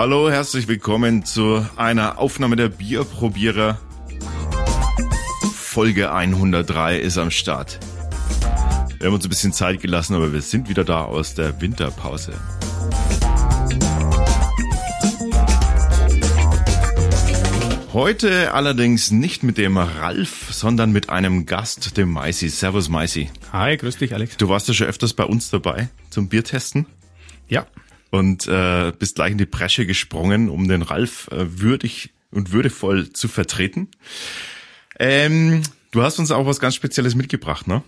Hallo, herzlich willkommen zu einer Aufnahme der Bierprobierer. Folge 103 ist am Start. Wir haben uns ein bisschen Zeit gelassen, aber wir sind wieder da aus der Winterpause. Heute allerdings nicht mit dem Ralf, sondern mit einem Gast, dem Meißi. Servus Meißi. Hi, grüß dich Alex. Du warst ja schon öfters bei uns dabei zum Biertesten. Ja. Und äh, bist gleich in die Bresche gesprungen, um den Ralf äh, würdig und würdevoll zu vertreten. Ähm, du hast uns auch was ganz Spezielles mitgebracht, ne?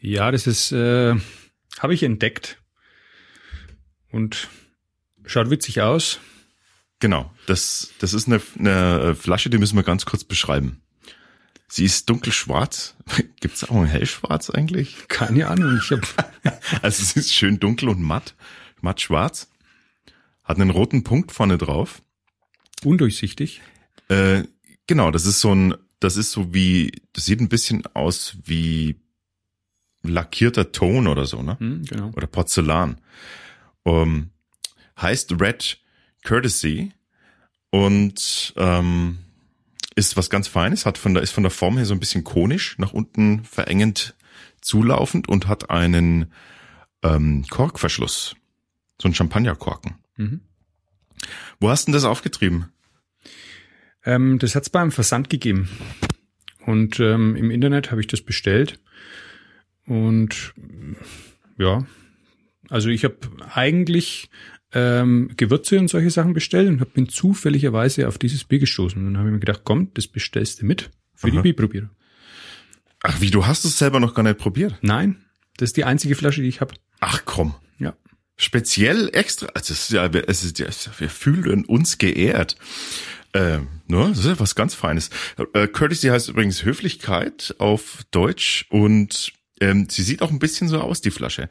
Ja, das ist, äh, habe ich entdeckt. Und schaut witzig aus. Genau, das, das ist eine, eine Flasche, die müssen wir ganz kurz beschreiben. Sie ist dunkelschwarz. Gibt's auch ein hellschwarz eigentlich? Keine Ahnung. Ich hab also es ist schön dunkel und matt, matt schwarz. Hat einen roten Punkt vorne drauf. Undurchsichtig. Äh, genau, das ist so ein, das ist so wie, das sieht ein bisschen aus wie lackierter Ton oder so, ne? Hm, genau. Oder Porzellan. Um, heißt Red Courtesy und ähm, ist was ganz Feines, hat von der, ist von der Form her so ein bisschen konisch, nach unten verengend zulaufend und hat einen ähm, Korkverschluss. So ein Champagnerkorken. Mhm. Wo hast du denn das aufgetrieben? Ähm, das hat's beim Versand gegeben. Und ähm, im Internet habe ich das bestellt. Und ja, also ich habe eigentlich ähm, Gewürze und solche Sachen bestellt und hab, bin zufälligerweise auf dieses Bier gestoßen. Und dann habe ich mir gedacht, komm, das bestellst du mit für Aha. die Bierprobierer. Ach, wie, du hast es selber noch gar nicht probiert? Nein, das ist die einzige Flasche, die ich habe. Ach komm. Ja. Speziell extra, also es ist ja, es ist ja, wir fühlen uns geehrt. Ähm, ne, das ist ja was ganz Feines. Äh, Courtesy heißt übrigens Höflichkeit auf Deutsch und ähm, sie sieht auch ein bisschen so aus, die Flasche.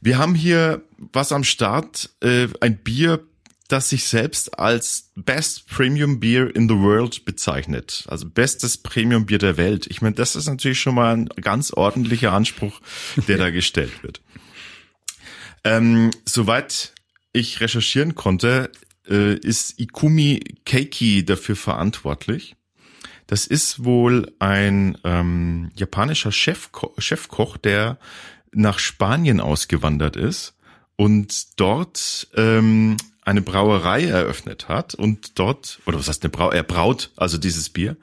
Wir haben hier was am Start, äh, ein Bier, das sich selbst als Best Premium Beer in the World bezeichnet. Also bestes Premium Bier der Welt. Ich meine, das ist natürlich schon mal ein ganz ordentlicher Anspruch, der da gestellt wird. Ähm, soweit ich recherchieren konnte, äh, ist Ikumi Keiki dafür verantwortlich. Das ist wohl ein ähm, japanischer Chefko Chefkoch, der nach Spanien ausgewandert ist und dort ähm, eine Brauerei eröffnet hat und dort, oder was heißt eine Brau, er braut also dieses Bier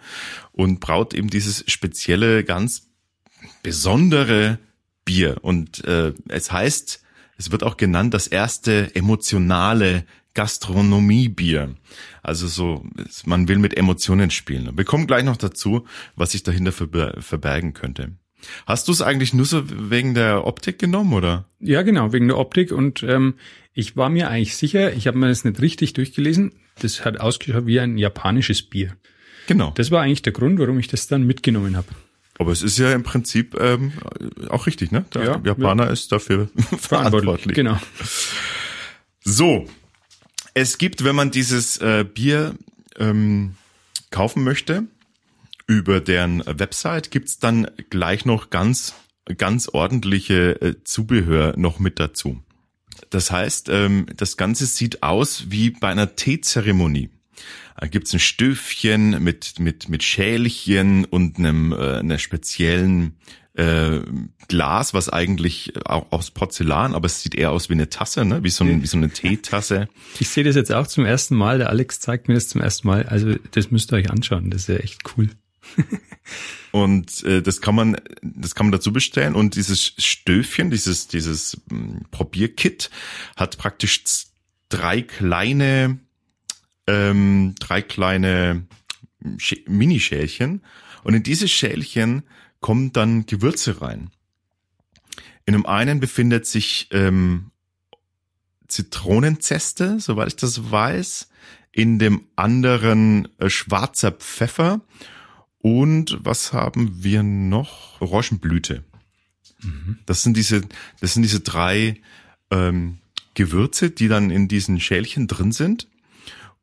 und braut eben dieses spezielle, ganz besondere Bier. Und äh, es heißt, es wird auch genannt das erste emotionale Gastronomiebier. Also so, man will mit Emotionen spielen. Wir kommen gleich noch dazu, was sich dahinter verber verbergen könnte. Hast du es eigentlich nur so wegen der Optik genommen, oder? Ja, genau, wegen der Optik. Und ähm, ich war mir eigentlich sicher, ich habe mir das nicht richtig durchgelesen. Das hat ausgeschaut wie ein japanisches Bier. Genau. Das war eigentlich der Grund, warum ich das dann mitgenommen habe. Aber es ist ja im Prinzip ähm, auch richtig, ne? Der Ja, Japaner ist dafür verantwortlich. Genau. So, es gibt, wenn man dieses äh, Bier ähm, kaufen möchte, über deren Website gibt's dann gleich noch ganz, ganz ordentliche äh, Zubehör noch mit dazu. Das heißt, ähm, das Ganze sieht aus wie bei einer Teezeremonie. Da gibt's ein Stöfchen mit, mit, mit Schälchen und einem, äh, einer speziellen äh, Glas, was eigentlich auch aus Porzellan, aber es sieht eher aus wie eine Tasse, ne? wie, so ein, wie so eine Teetasse. Ich sehe das jetzt auch zum ersten Mal. Der Alex zeigt mir das zum ersten Mal. Also das müsst ihr euch anschauen. Das ist ja echt cool. Und äh, das kann man, das kann man dazu bestellen. Und dieses Stöfchen, dieses, dieses mh, Probierkit hat praktisch drei kleine, ähm, drei kleine Schä- Minischälchen. Und in diese Schälchen kommen dann Gewürze rein. In dem einen befindet sich ähm, Zitronenzeste, soweit ich das weiß. In dem anderen äh, schwarzer Pfeffer. Und was haben wir noch? Orangenblüte. Das sind diese, das sind diese drei ähm, Gewürze, die dann in diesen Schälchen drin sind.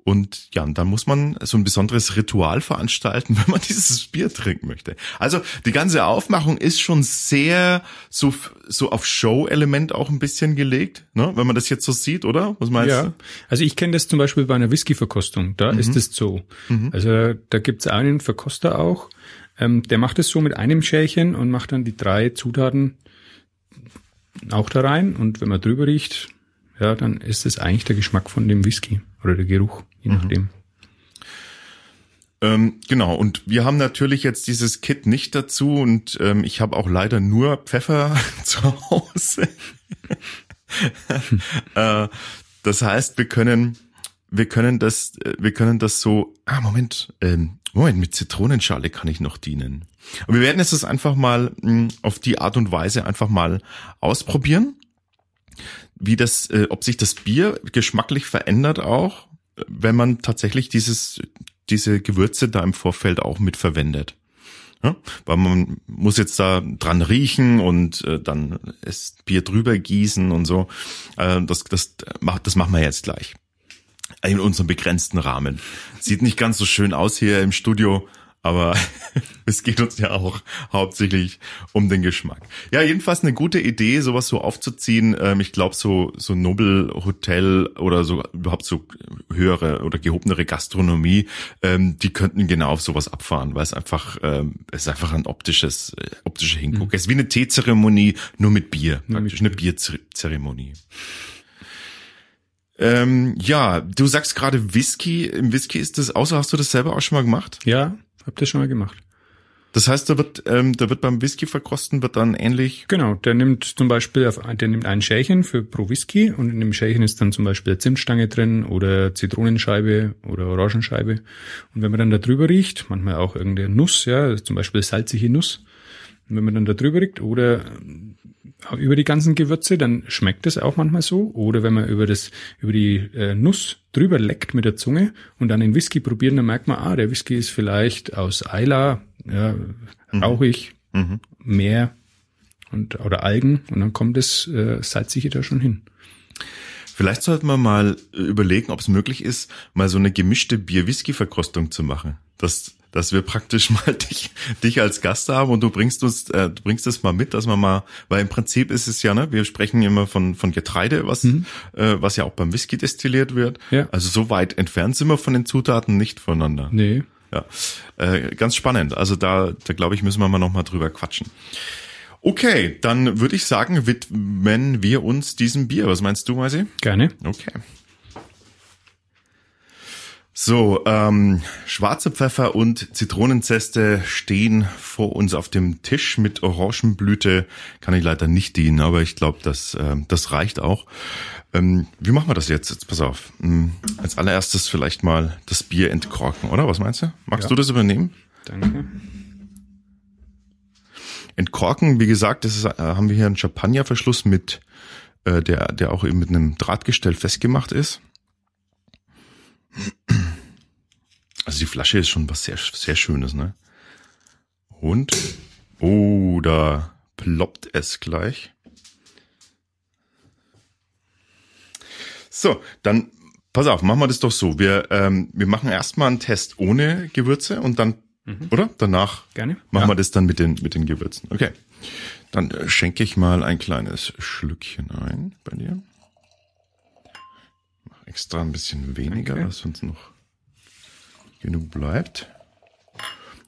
Und ja, und dann muss man so ein besonderes Ritual veranstalten, wenn man dieses Bier trinken möchte. Also die ganze Aufmachung ist schon sehr so, so auf Show-Element auch ein bisschen gelegt, ne? wenn man das jetzt so sieht, oder? Was meinst ja. du? Also ich kenne das zum Beispiel bei einer Whisky-Verkostung, da mhm. ist es so. Mhm. Also da gibt's einen Verkoster auch, ähm, der macht es so mit einem Schälchen und macht dann die drei Zutaten auch da rein. Und wenn man drüber riecht, ja, dann ist es eigentlich der Geschmack von dem Whisky oder der Geruch, je mhm. nachdem. Ähm, genau, und wir haben natürlich jetzt dieses Kit nicht dazu und ähm, ich habe auch leider nur Pfeffer zu Hause. äh, das heißt, wir können, wir können das, äh, wir können das so, ah, Moment, ähm, Moment, mit Zitronenschale kann ich noch dienen. Und wir werden jetzt das einfach mal mh, hm, auf die Art und Weise einfach mal ausprobieren, wie das, äh, ob sich das Bier geschmacklich verändert auch, wenn man tatsächlich dieses, diese Gewürze da im Vorfeld auch mit verwendet. Ja, weil man muss jetzt da dran riechen und äh, dann das Bier drüber gießen und so. Äh, das, das, macht, das machen wir jetzt gleich in unserem begrenzten Rahmen. Sieht nicht ganz so schön aus hier im Studio, aber es geht uns ja auch hauptsächlich um den Geschmack. Ja, jedenfalls eine gute Idee, sowas so aufzuziehen. Ähm, ich glaube, so so Nobel Hotel oder so überhaupt so höhere oder gehobenere Gastronomie, ähm, die könnten genau auf sowas abfahren, weil es einfach ähm, es ist einfach ein optisches äh, optische Hinguck. Mhm. Es ist wie eine Teezeremonie nur mit Bier, praktisch eine Bierzeremonie. Ähm, ja, du sagst gerade Whisky. Im Whisky ist das, außer hast du das selber auch schon mal gemacht? Ja, hab das schon mal gemacht. Das heißt, da wird, ähm, da wird beim Whisky verkosten wird dann ähnlich. Genau, der nimmt zum Beispiel, auf, der nimmt ein Schälchen für pro Whisky und in dem Schälchen ist dann zum Beispiel Zimtstange drin oder Zitronenscheibe oder Orangenscheibe. Und wenn man dann da drüber riecht, manchmal auch irgendeine Nuss, ja, zum Beispiel salzige Nuss, und wenn man dann da drüber riecht oder über die ganzen Gewürze, dann schmeckt es auch manchmal so. Oder wenn man über das, über die äh, Nuss drüber leckt mit der Zunge und dann den Whisky probieren, dann merkt man, ah, der Whisky ist vielleicht aus Eila, ja, mhm. rauchig, mhm. Meer und, oder Algen und dann kommt das äh, Salzige da schon hin. Vielleicht sollten wir mal überlegen, ob es möglich ist, mal so eine gemischte Bier-Whisky-Verkostung zu machen. Das dass wir praktisch mal dich, dich als Gast haben und du bringst uns, äh, du bringst es mal mit, dass man mal, weil im Prinzip ist es ja, ne, wir sprechen immer von, von Getreide, was, mhm. äh, was ja auch beim Whisky destilliert wird. Ja. Also so weit entfernt sind wir von den Zutaten nicht voneinander. Nee. Ja, äh, ganz spannend. Also da, da glaube ich, müssen wir mal nochmal drüber quatschen. Okay, dann würde ich sagen, widmen wir uns diesem Bier. Was meinst du, Maisi? Gerne. Okay. So, ähm, schwarze Pfeffer und Zitronenzeste stehen vor uns auf dem Tisch mit Orangenblüte. Kann ich leider nicht dienen, aber ich glaube, das, äh, das reicht auch. Ähm, wie machen wir das jetzt? Jetzt pass auf. Ähm, als allererstes vielleicht mal das Bier entkorken, oder? Was meinst du? Magst ja. du das übernehmen? Danke. Entkorken, wie gesagt, das ist, äh, haben wir hier einen Champagnerverschluss mit, äh, der, der auch eben mit einem Drahtgestell festgemacht ist. Also die Flasche ist schon was sehr, sehr Schönes, ne? Und, oh, da ploppt es gleich. So, dann pass auf, machen wir das doch so. Wir, ähm, wir machen erstmal einen Test ohne Gewürze und dann, mhm. oder? Danach Gerne. machen ja. wir das dann mit den, mit den Gewürzen. Okay. Dann äh, schenke ich mal ein kleines Schlückchen ein bei dir. Extra ein bisschen weniger, okay. dass uns noch genug bleibt.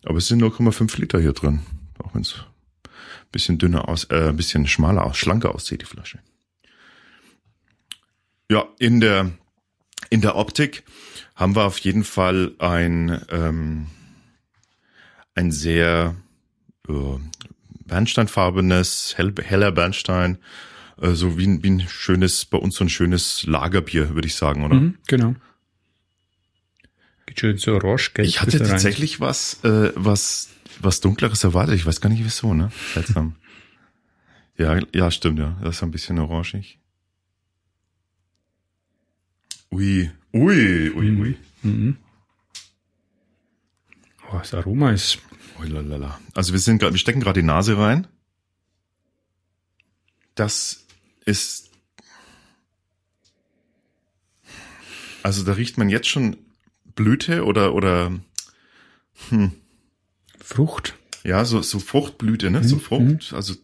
Aber es sind 0,5 Liter hier drin. Auch wenn es ein bisschen dünner aus, äh, ein bisschen schmaler aus, schlanker aussieht, die Flasche. Ja, in der, in der Optik haben wir auf jeden Fall ein, ähm, ein sehr äh, bernsteinfarbenes, hell, heller Bernstein, äh, so wie ein, wie ein schönes, bei uns so ein schönes Lagerbier, würde ich sagen, oder? Mhm, genau. Geht schön so orange, gelb. Ich hatte tatsächlich was, äh, was, was dunkleres erwartet. Ich weiß gar nicht wieso, ne? Seltsam. ja, ja, stimmt, ja. Das ist ein bisschen orangig. Ui, ui, ui, ui. Mhm. Oh, das Aroma ist. Oh, lalala. Also wir sind gerade, wir stecken gerade die Nase rein. Das ist. Also da riecht man jetzt schon Fruchtblüte oder, oder, Frucht. ja, so, so Fruchtblüte, ne? So Mhm. Frucht, also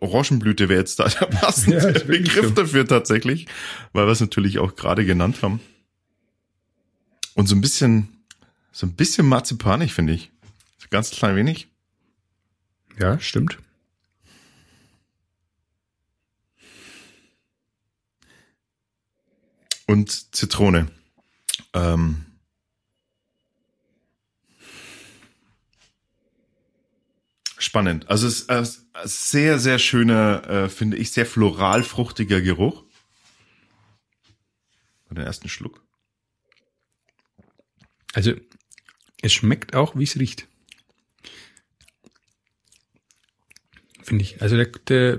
Orangenblüte wäre jetzt da der passende Ja, Begriff so. dafür tatsächlich, weil wir es natürlich auch gerade genannt haben. Und so ein bisschen, so ein bisschen marzipanig, finde ich. So ganz klein wenig. Ja, stimmt. Und Zitrone. Ähm, spannend. Also es ist äh, sehr, sehr schöner, äh, finde ich, sehr floral fruchtiger Geruch. Bei den ersten Schluck. Also, es schmeckt auch, wie es riecht. Finde ich. Also, der, der,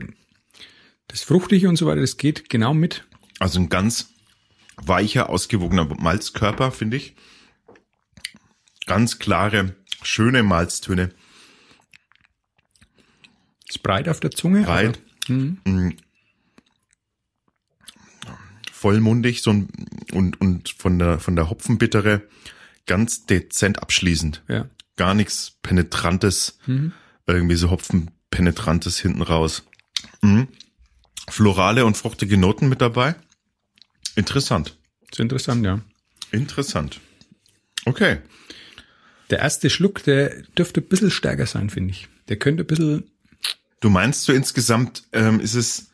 das Fruchtige und so weiter, das geht genau mit. Also ein ganz weicher, ausgewogener Malzkörper, finde ich. Ganz klare, schöne Malztöne. Ist breit auf der Zunge. Breit. Mhm. Mm. vollmundig so ein, und, und von der, von der Hopfenbittere ganz dezent abschließend. Ja. Gar nichts Penetrantes, Mhm. irgendwie so Hopfenpenetrantes hinten raus. Mhm. Florale und fruchtige Noten mit dabei. Interessant. Ist interessant, ja. Interessant. Okay. Der erste Schluck, der dürfte ein bisschen stärker sein, finde ich. Der könnte ein bisschen, Du meinst so insgesamt, ähm, ist es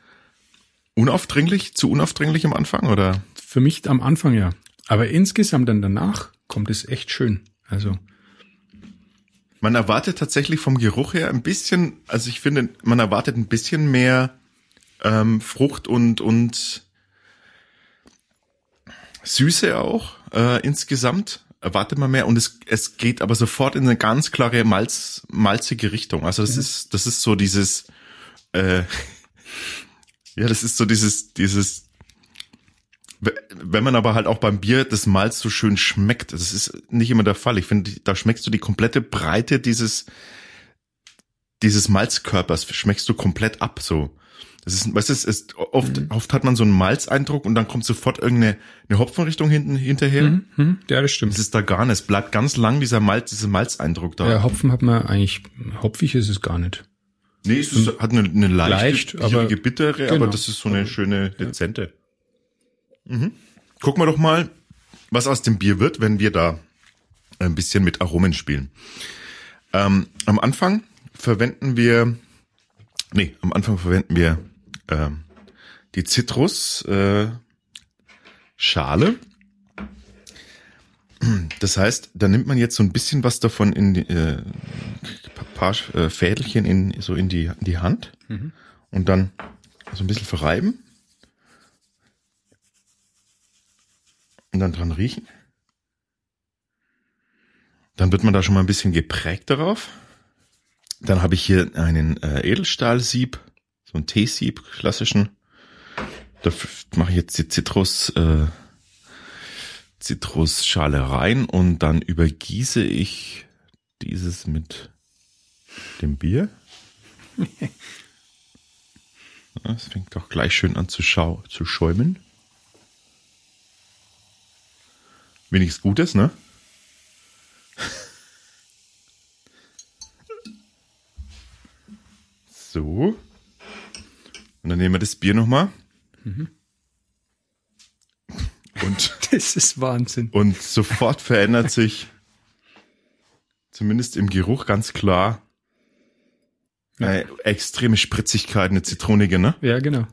unaufdringlich, zu unaufdringlich am Anfang oder? für mich am Anfang ja. Aber insgesamt dann danach kommt es echt schön. Also, Man erwartet tatsächlich vom Geruch her ein bisschen, also ich finde, man erwartet ein bisschen mehr ähm, Frucht und und Süße auch äh, insgesamt. Erwartet man mehr und es, es geht aber sofort in eine ganz klare Malz, malzige Richtung. Also das ist das ist so dieses äh, ja, das ist so dieses dieses wenn man aber halt auch beim Bier das Malz so schön schmeckt, das ist nicht immer der Fall. Ich finde, da schmeckst du die komplette Breite dieses, dieses Malzkörpers, schmeckst du komplett ab, so. Das ist, weißt du, es ist oft, oft hat man so einen Malzeindruck und dann kommt sofort irgendeine eine Hopfenrichtung hinten hinterher. hm, ja, das stimmt. Das ist da gar nicht. Es bleibt ganz lang dieser Malz, dieser Malzeindruck da. Ja, Hopfen hat man eigentlich, hopfig ist es gar nicht. nee, es ist, hat eine, eine Leicht, leichte, aber- bierige, bittere, genau. aber das ist so eine schöne, dezente. Mhm. Gucken wir doch mal, was aus dem Bier wird, wenn wir da ein bisschen mit Aromen spielen. Ähm, am Anfang verwenden wir, nee, am Anfang verwenden wir ähm, die Zitrus äh, Schale. Das heißt, da nimmt man jetzt so ein bisschen was davon in die, äh, paar äh, Fädelchen in so in die in die Hand und dann so ein bisschen verreiben und dann dran riechen. Dann wird man da schon mal ein bisschen geprägt darauf. Dann habe ich hier einen äh, Edelstahlsieb, so ein Teesieb, klassischen. Da mache ich jetzt die Zitrus, äh, Zitrusschale rein und dann übergieße ich dieses mit dem Bier. Es fängt doch gleich schön an zu, schau zu schäumen. Wenigstens Gutes, ne? So. Und dann nehmen wir das Bier nochmal. Und, Das ist Wahnsinn. und sofort verändert sich, zumindest im Geruch ganz klar, eine extreme Spritzigkeit, eine zitronige, ne? Ja, genau.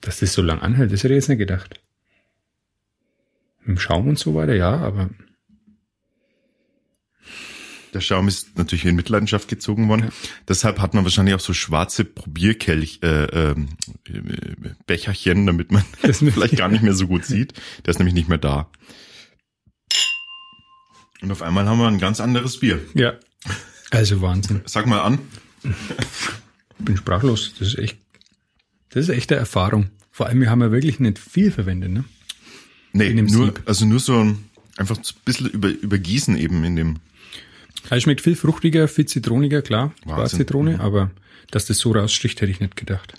Dass das so lang anhält, das hätte ich jetzt nicht gedacht. Dem Schaum und so weiter, ja, aber Der Schaum ist natürlich in Mitleidenschaft gezogen worden. Deshalb hat man wahrscheinlich auch so schwarze Probierkelch, äh, äh, Becherchen, damit man Das- vielleicht gar nicht mehr so gut sieht. Der ist nämlich nicht mehr da. Und auf einmal haben wir ein ganz anderes Bier. ja. Also Wahnsinn. Sag mal an. Bin sprachlos. Das ist echt, das ist echt eine Erfahrung. Vor allem, wir haben ja wirklich nicht viel verwendet, ne? Nee, nur, Sieb. also nur so ein, einfach ein bisschen über, übergießen eben in dem. Also schmeckt viel fruchtiger, viel zitroniger, klar. War. Zitrone, aber dass das so raussticht, hätte ich nicht gedacht.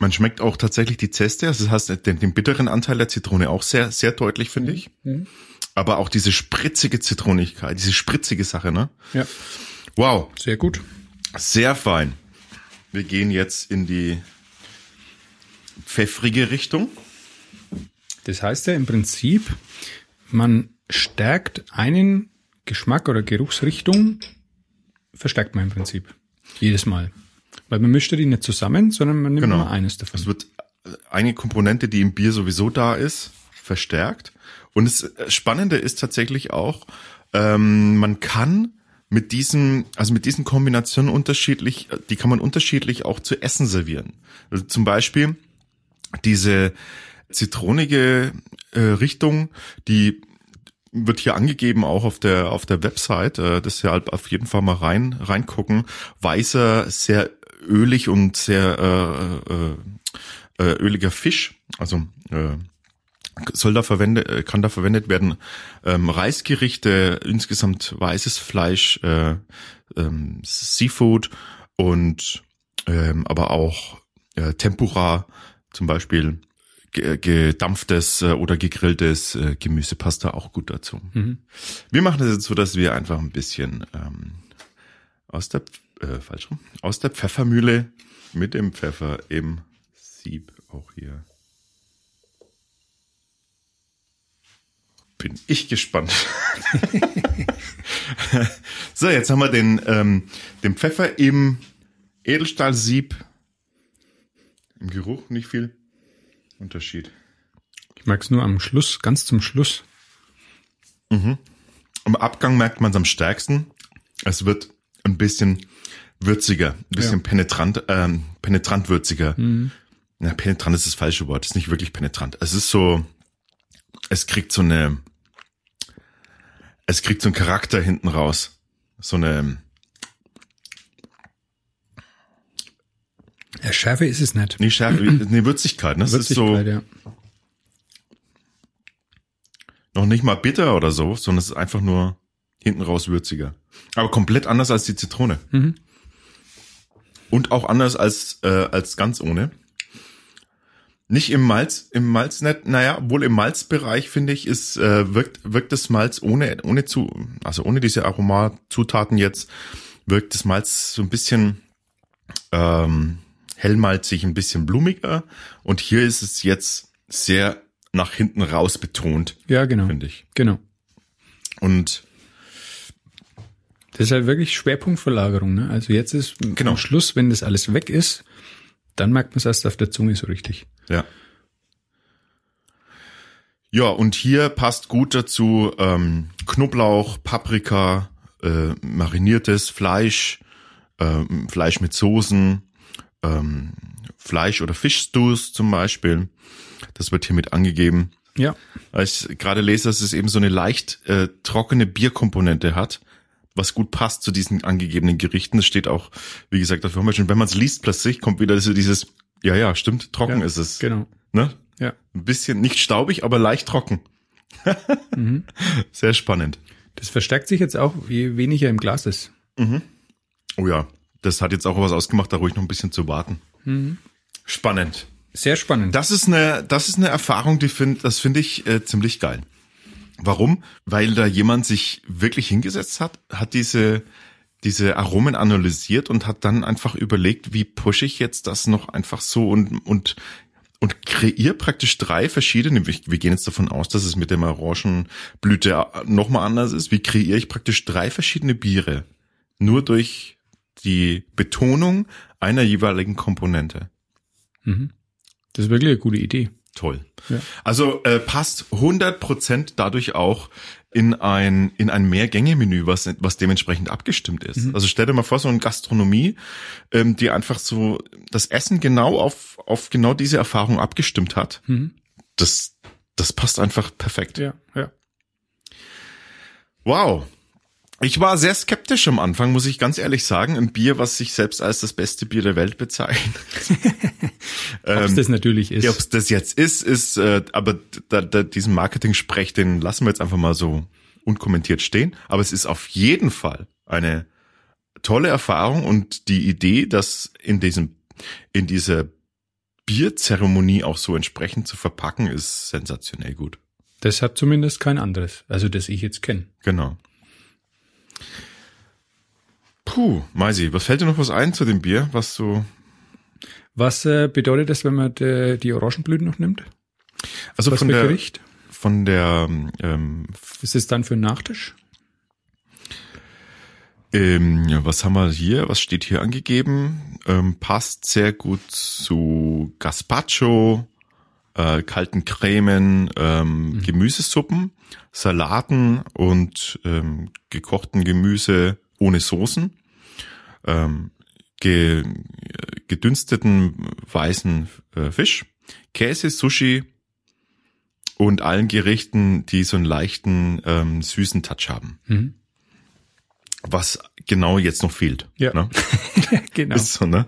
Man schmeckt auch tatsächlich die Zeste, also das heißt den, den bitteren Anteil der Zitrone auch sehr, sehr deutlich, finde ich. Mhm. Aber auch diese spritzige Zitronigkeit, diese spritzige Sache, ne? Ja, Wow, sehr gut. sehr fein. Wir gehen jetzt in die pfeffrige Richtung. Das heißt ja im Prinzip, man stärkt einen Geschmack oder Geruchsrichtung, verstärkt man im Prinzip. Jedes Mal. Weil man mischt die nicht zusammen, sondern man nimmt Genau. immer eines davon. Es wird eine Komponente, die im Bier sowieso da ist, verstärkt. Und das Spannende ist tatsächlich auch, ähm, man kann mit diesen, also mit diesen Kombinationen unterschiedlich, die kann man unterschiedlich auch zu essen servieren. Also zum Beispiel diese zitronige äh, Richtung, die wird hier angegeben auch auf der auf der Website. Äh, das ja halt auf jeden Fall mal rein reingucken. Weißer, sehr ölig und sehr äh, äh, äh, öliger Fisch, also äh, soll da verwendet, äh, kann da verwendet werden. Ähm, Reisgerichte, insgesamt weißes Fleisch, äh, ähm, Seafood und ähm, aber auch äh, Tempura, zum Beispiel gedampftes äh, oder gegrilltes äh, Gemüse passt da auch gut dazu. Mhm. Wir machen das jetzt so, dass wir einfach ein bisschen ähm, aus der äh, falsch rum, aus der Pfeffermühle mit dem Pfeffer im Sieb auch hier. Bin ich gespannt. so, jetzt haben wir den, ähm, den Pfeffer im Edelstahlsieb. Im Geruch nicht viel Unterschied. Ich mag es nur am Schluss, ganz zum Schluss. Am Abgang merkt man es am stärksten. Es wird ein bisschen würziger, ein bisschen Ja. penetrant, ähm, penetrant würziger. Ja, penetrant ist das falsche Wort, ist nicht wirklich penetrant. Es ist so, es kriegt so eine, es kriegt so einen Charakter hinten raus. So eine, Ja, Schärfe ist es nicht. nee, Schärfe, eine Würzigkeit, ne? Es ist so, Würzigkeit, ja. noch nicht mal bitter oder so, sondern es ist einfach nur hinten raus würziger. Aber komplett anders als die Zitrone. Mhm. Und auch anders als, äh, als ganz ohne. Nicht im Malz, im Malz nicht, naja, wohl im Malzbereich finde ich, ist, äh, wirkt, wirkt das Malz ohne, ohne zu, also ohne diese Aromazutaten jetzt, wirkt das Malz so ein bisschen, ähm, hellmalzig, ein bisschen blumiger. Und hier ist es jetzt sehr nach hinten raus betont, Ja, genau. finde ich. Genau. Und Das ist halt wirklich Schwerpunktverlagerung. Ne? Also jetzt ist Genau. am Schluss, wenn das alles weg ist, dann merkt man es erst auf der Zunge so richtig. Ja. Ja, und hier passt gut dazu ähm, Knoblauch, Paprika, äh, mariniertes Fleisch, ähm, Fleisch mit Soßen, ähm, Fleisch- oder Fischstews zum Beispiel. Das wird hiermit angegeben. Ja. Weil ich gerade lese, dass es eben so eine leicht äh, trockene Bierkomponente hat, was gut passt zu diesen angegebenen Gerichten. Das steht auch, wie gesagt, auf der Homepage. Und wenn man es liest plötzlich, kommt wieder so dieses, ja, ja, stimmt, trocken ja. ist es. Genau. Ne? Ja. Ein bisschen nicht staubig, aber leicht trocken. Mhm. Sehr spannend. Das verstärkt sich jetzt auch, je weniger im Glas ist. Oh ja, das hat jetzt auch was ausgemacht, da ruhig noch ein bisschen zu warten. Mhm. Spannend. Sehr spannend. Das ist eine, das ist eine Erfahrung, die find, das finde ich äh, ziemlich geil. Warum? Weil da jemand sich wirklich hingesetzt hat, hat diese, diese Aromen analysiert und hat dann einfach überlegt, wie pushe ich jetzt das noch einfach so und, und, und kreiere praktisch drei verschiedene, wir wir gehen jetzt davon aus, dass es mit dem Orangenblüte nochmal anders ist, wie kreiere ich praktisch drei verschiedene Biere? Nur durch die Betonung einer jeweiligen Komponente. Das ist wirklich eine gute Idee. Toll. Ja. Also äh, passt 100% dadurch auch in ein in ein Mehrgänge-Menü, was was dementsprechend abgestimmt ist. Also stell dir mal vor, so eine Gastronomie, ähm, die einfach so das Essen genau auf auf genau diese Erfahrung abgestimmt hat. Das das passt einfach perfekt. Ja, ja. Wow. Ich war sehr skeptisch am Anfang, muss ich ganz ehrlich sagen. Ein Bier, was sich selbst als das beste Bier der Welt bezeichnet. Ob es das natürlich ist. Ja, ob es das jetzt ist, ist, äh, aber da, da, diesen Marketing-Sprech, den lassen wir jetzt einfach mal so unkommentiert stehen. Aber es ist auf jeden Fall eine tolle Erfahrung und die Idee, dass in diesem, in dieser Bierzeremonie auch so entsprechend zu verpacken, ist sensationell gut. Das hat zumindest kein anderes, also das ich jetzt kenne. Genau. Puh, Maisi, was fällt dir noch was ein zu dem Bier, was du Was äh, bedeutet das, wenn man de, die Orangenblüten noch nimmt? also Was von der Gericht? von der ähm, Ist es dann für einen Nachtisch? Ähm, ja, was haben wir hier? Was steht hier angegeben? Ähm, passt sehr gut zu Gazpacho, äh, kalten Cremen, ähm, Gemüsesuppen, Salaten und ähm, gekochten Gemüse ohne Soßen, ähm, ge, gedünsteten weißen äh, Fisch, Käse, Sushi und allen Gerichten, die so einen leichten ähm, süßen Touch haben Mhm. was genau jetzt noch fehlt. Ja. Ne? genau. Ist so, ne?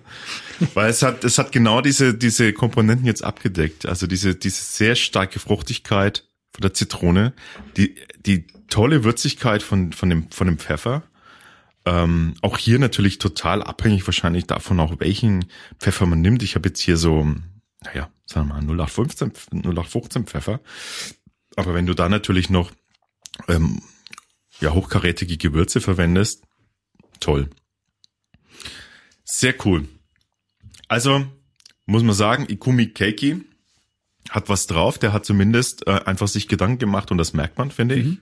Weil es hat, es hat genau diese, diese Komponenten jetzt abgedeckt. Also diese, diese sehr starke Fruchtigkeit von der Zitrone, die, die tolle Würzigkeit von, von dem, von dem Pfeffer. Ähm, auch hier natürlich total abhängig wahrscheinlich davon auch, welchen Pfeffer man nimmt. Ich habe jetzt hier so, naja, sagen wir mal 0815, 0815 Pfeffer. Aber wenn du da natürlich noch ähm, ja, hochkarätige Gewürze verwendest, toll. Sehr cool. Also, muss man sagen, Ikumi Keiki hat was drauf. Der hat zumindest äh, einfach sich Gedanken gemacht und das merkt man, finde ich.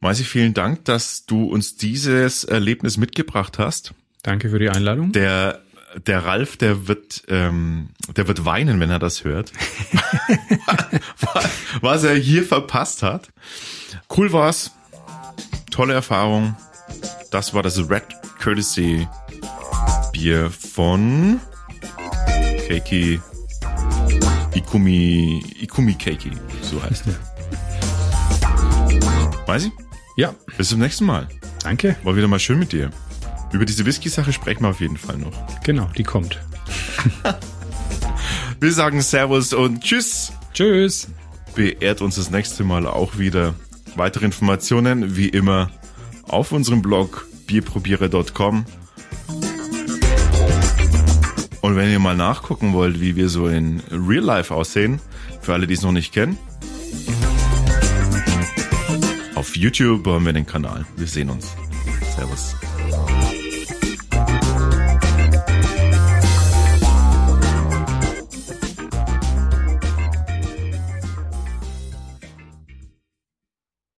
Maisi, vielen Dank, dass du uns dieses Erlebnis mitgebracht hast. Danke für die Einladung. Der der Ralf, der wird, ähm, der wird weinen, wenn er das hört. Was er hier verpasst hat. Cool war's. Tolle Erfahrung. Das war das Red Courtesy Bier von Keiki Ikumi Ikumi Keiki, so heißt er. Weiß ich? ja, Bis zum nächsten Mal. danke. War wieder mal schön mit dir. Über diese Whisky-Sache sprechen wir auf jeden Fall noch. Genau, die kommt. Wir sagen Servus und Tschüss. Tschüss. Beehrt uns das nächste Mal auch wieder. Weitere Informationen wie immer auf unserem Blog bierprobiere.com. Und wenn ihr mal nachgucken wollt, wie wir so in Real Life aussehen, für alle, die es noch nicht kennen, auf YouTube haben wir den Kanal. Wir sehen uns. Servus.